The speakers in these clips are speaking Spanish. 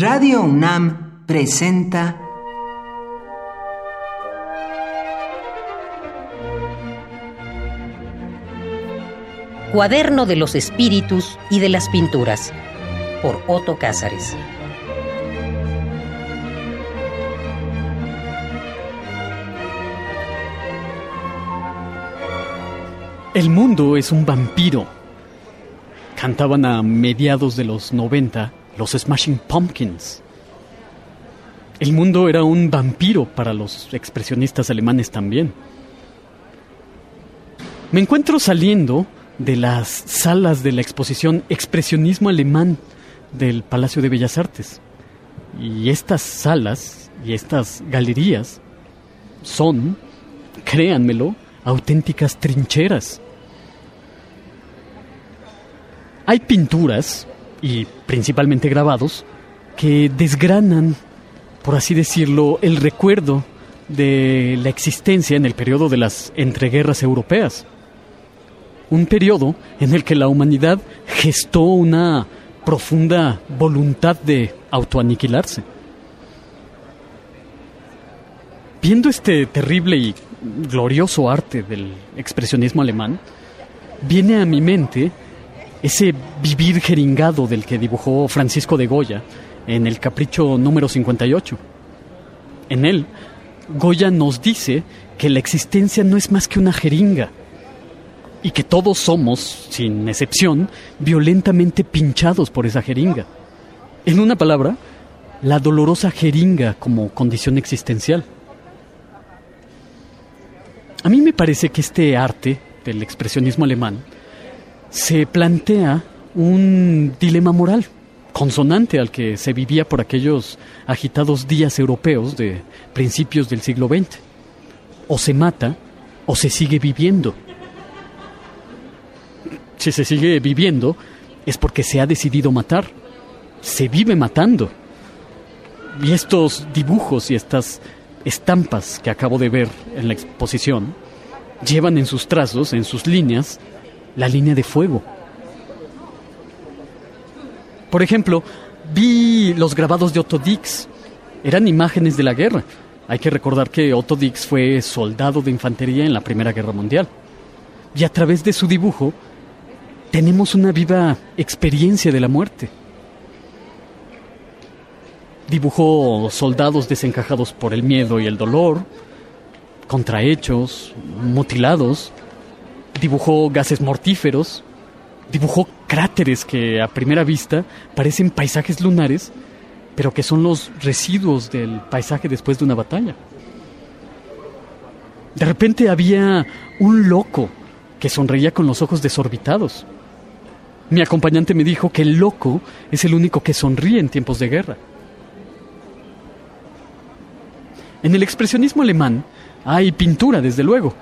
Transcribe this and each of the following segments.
Radio UNAM presenta Cuaderno de los Espíritus y de las Pinturas por Otto Cázares. El mundo es un vampiro. Cantaban a mediados de los 90 los Smashing Pumpkins. El mundo era un vampiro para los expresionistas alemanes también. Me encuentro saliendo de las salas de la exposición Expresionismo Alemán del Palacio de Bellas Artes. Y estas salas y estas galerías son, créanmelo, auténticas trincheras. Hay pinturas, y principalmente grabados, que desgranan, por así decirlo, el recuerdo de la existencia en el periodo de las entreguerras europeas. Un periodo en el que la humanidad gestó una profunda voluntad de autoaniquilarse. Viendo este terrible y glorioso arte del expresionismo alemán, viene a mi mente ese vivir jeringado del que dibujó Francisco de Goya en el Capricho número 58. En él, Goya nos dice que la existencia no es más que una jeringa y que todos somos, sin excepción, violentamente pinchados por esa jeringa. En una palabra, la dolorosa jeringa como condición existencial. A mí me parece que este arte del expresionismo alemán se plantea un dilema moral consonante al que se vivía por aquellos agitados días europeos de principios del siglo XX. O se mata o se sigue viviendo. Si se sigue viviendo es porque se ha decidido matar. Se vive matando. Y estos dibujos y estas estampas que acabo de ver en la exposición llevan en sus trazos, en sus líneas, la línea de fuego. Por ejemplo, vi los grabados de Otto Dix. Eran imágenes de la guerra. Hay que recordar que Otto Dix fue soldado de infantería en la Primera Guerra Mundial. Y a través de su dibujo tenemos una viva experiencia de la muerte. Dibujó soldados desencajados por el miedo y el dolor, contrahechos, mutilados. Dibujó gases mortíferos. Dibujó cráteres que a primera vista parecen paisajes lunares, pero que son los residuos del paisaje después de una batalla. De repente había un loco que sonreía con los ojos desorbitados. Mi acompañante me dijo que el loco es el único que sonríe en tiempos de guerra. En el expresionismo alemán hay pintura, desde luego,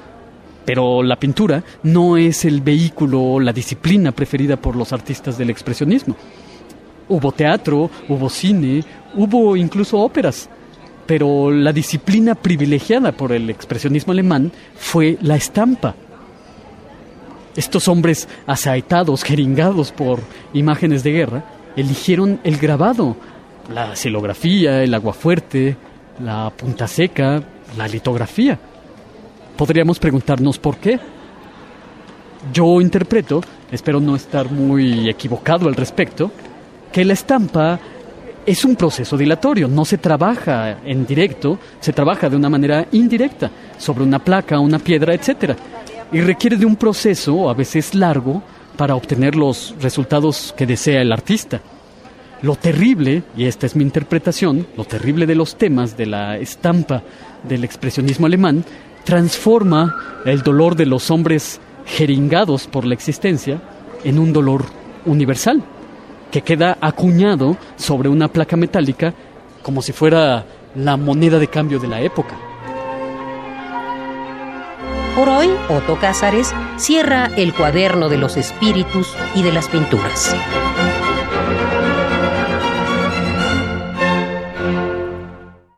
pero la pintura no es el vehículo o la disciplina preferida por los artistas del expresionismo. Hubo teatro, hubo cine, hubo incluso óperas, pero la disciplina privilegiada por el expresionismo alemán fue la estampa. Estos hombres asaetados, jeringados por imágenes de guerra, eligieron el grabado, la silografía, el aguafuerte, la punta seca, la litografía. Podríamos preguntarnos por qué. Yo interpreto, espero no estar muy equivocado al respecto, que la estampa es un proceso dilatorio, no se trabaja en directo, se trabaja de una manera indirecta, sobre una placa, una piedra, etc. Y requiere de un proceso, a veces largo, para obtener los resultados que desea el artista. Lo terrible, y esta es mi interpretación, lo terrible de los temas de la estampa del expresionismo alemán, transforma el dolor de los hombres jeringados por la existencia en un dolor universal, que queda acuñado sobre una placa metálica como si fuera la moneda de cambio de la época. Por hoy, Otto Cázares cierra el cuaderno de los espíritus y de las pinturas.